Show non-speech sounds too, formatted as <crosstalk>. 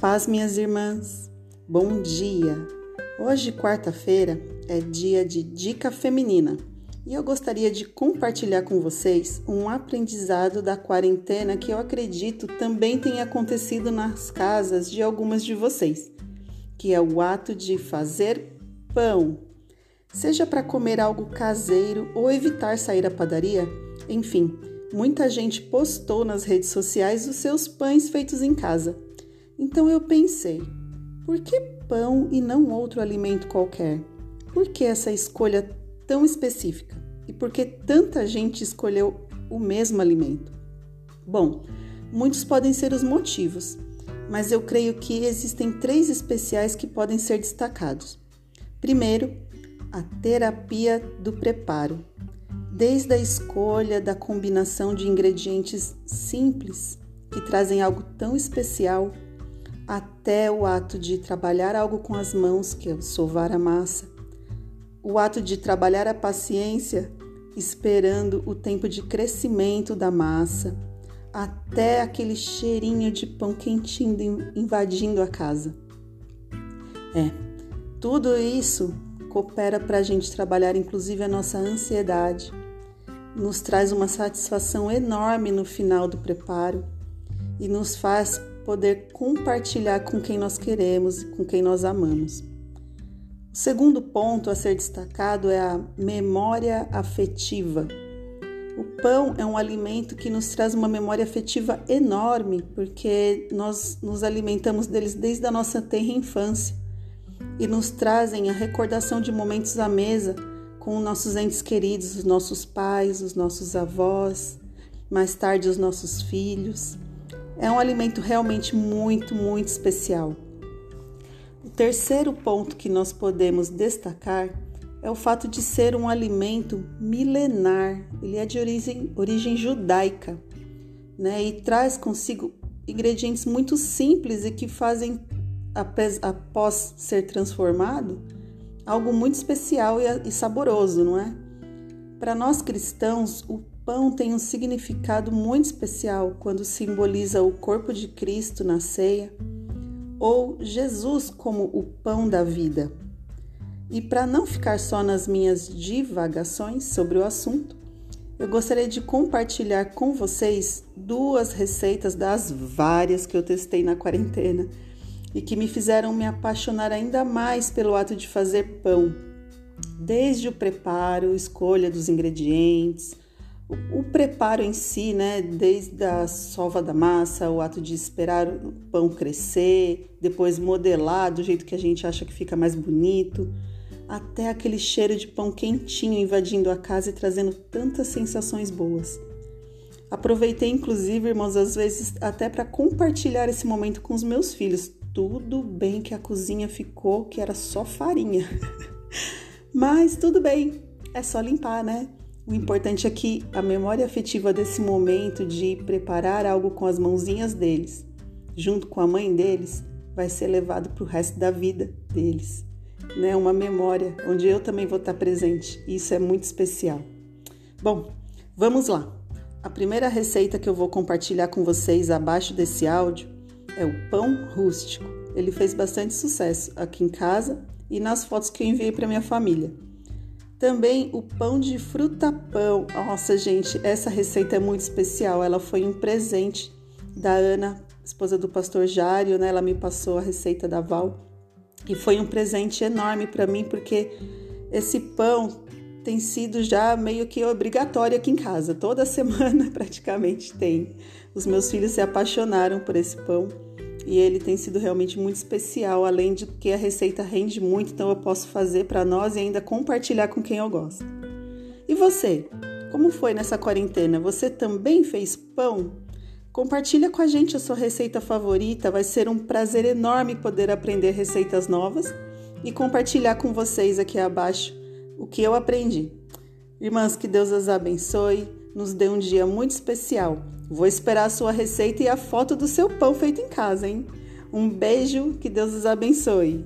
paz, minhas irmãs. Bom dia. Hoje, quarta-feira, é dia de dica feminina e eu gostaria de compartilhar com vocês um aprendizado da quarentena que eu acredito também tenha acontecido nas casas de algumas de vocês, que é o ato de fazer pão. Seja para comer algo caseiro ou evitar sair à padaria, enfim, muita gente postou nas redes sociais os seus pães feitos em casa. Então eu pensei, por que pão e não outro alimento qualquer? Por que essa escolha tão específica? E por que tanta gente escolheu o mesmo alimento? Bom, muitos podem ser os motivos, mas eu creio que existem três especiais que podem ser destacados. Primeiro, a terapia do preparo. Desde a escolha da combinação de ingredientes simples que trazem algo tão especial até o ato de trabalhar algo com as mãos, que é o sovar a massa, o ato de trabalhar a paciência, esperando o tempo de crescimento da massa, até aquele cheirinho de pão quentinho invadindo a casa. É, tudo isso coopera para a gente trabalhar, inclusive, a nossa ansiedade, nos traz uma satisfação enorme no final do preparo e nos faz poder compartilhar com quem nós queremos e com quem nós amamos. O segundo ponto a ser destacado é a memória afetiva. O pão é um alimento que nos traz uma memória afetiva enorme, porque nós nos alimentamos deles desde a nossa tenra infância e nos trazem a recordação de momentos à mesa com nossos entes queridos, os nossos pais, os nossos avós, mais tarde os nossos filhos. É um alimento realmente muito, muito especial. O terceiro ponto que nós podemos destacar é o fato de ser um alimento milenar. Ele é de origem, origem judaica né? e traz consigo ingredientes muito simples e que fazem, após ser transformado, algo muito especial e saboroso, não é? Para nós cristãos, o pão tem um significado muito especial quando simboliza o corpo de Cristo na ceia ou Jesus como o pão da vida. E para não ficar só nas minhas divagações sobre o assunto, eu gostaria de compartilhar com vocês duas receitas das várias que eu testei na quarentena e que me fizeram me apaixonar ainda mais pelo ato de fazer pão. Desde o preparo, escolha dos ingredientes, o, preparo em si, né, desde a sova da massa, o ato de esperar o pão crescer, depois modelar do jeito que a gente acha que fica mais bonito, até aquele cheiro de pão quentinho invadindo a casa e trazendo tantas sensações boas. Aproveitei, inclusive, irmãos, às vezes até para compartilhar esse momento com os meus filhos. Tudo bem que a cozinha ficou que era só farinha. <laughs> Mas tudo bem, é só limpar, né? O importante é que a memória afetiva desse momento de preparar algo com as mãozinhas deles, junto com a mãe deles, vai ser levado para o resto da vida deles. Né? Uma memória onde eu também vou estar presente. Isso é muito especial. Bom, vamos lá. A primeira receita que eu vou compartilhar com vocês abaixo desse áudio é o pão rústico. Ele fez bastante sucesso aqui em casa e nas fotos que eu enviei para minha família. Também o pão de fruta pão. Nossa, gente, essa receita é muito especial. Ela foi um presente da Ana, esposa do pastor Jário, né? Ela me passou a receita da Val e foi um presente enorme para mim porque esse pão tem sido já meio que obrigatório aqui em casa. Toda <laughs> semana praticamente tem. Os meus filhos se apaixonaram por esse pão e ele tem sido realmente muito especial, além de que a receita rende muito, então eu posso fazer para nós e ainda compartilhar com quem eu gosto. E você? Como foi nessa quarentena? Você também fez pão? Compartilha com a gente a sua receita favorita, vai ser um prazer enorme poder aprender receitas novas e compartilhar com vocês aqui abaixo o que eu aprendi. Irmãs, que Deus as abençoe, nos dê um dia muito especial Vou esperar a sua receita e a foto do seu pão feito em casa, hein? Um beijo, que Deus os abençoe.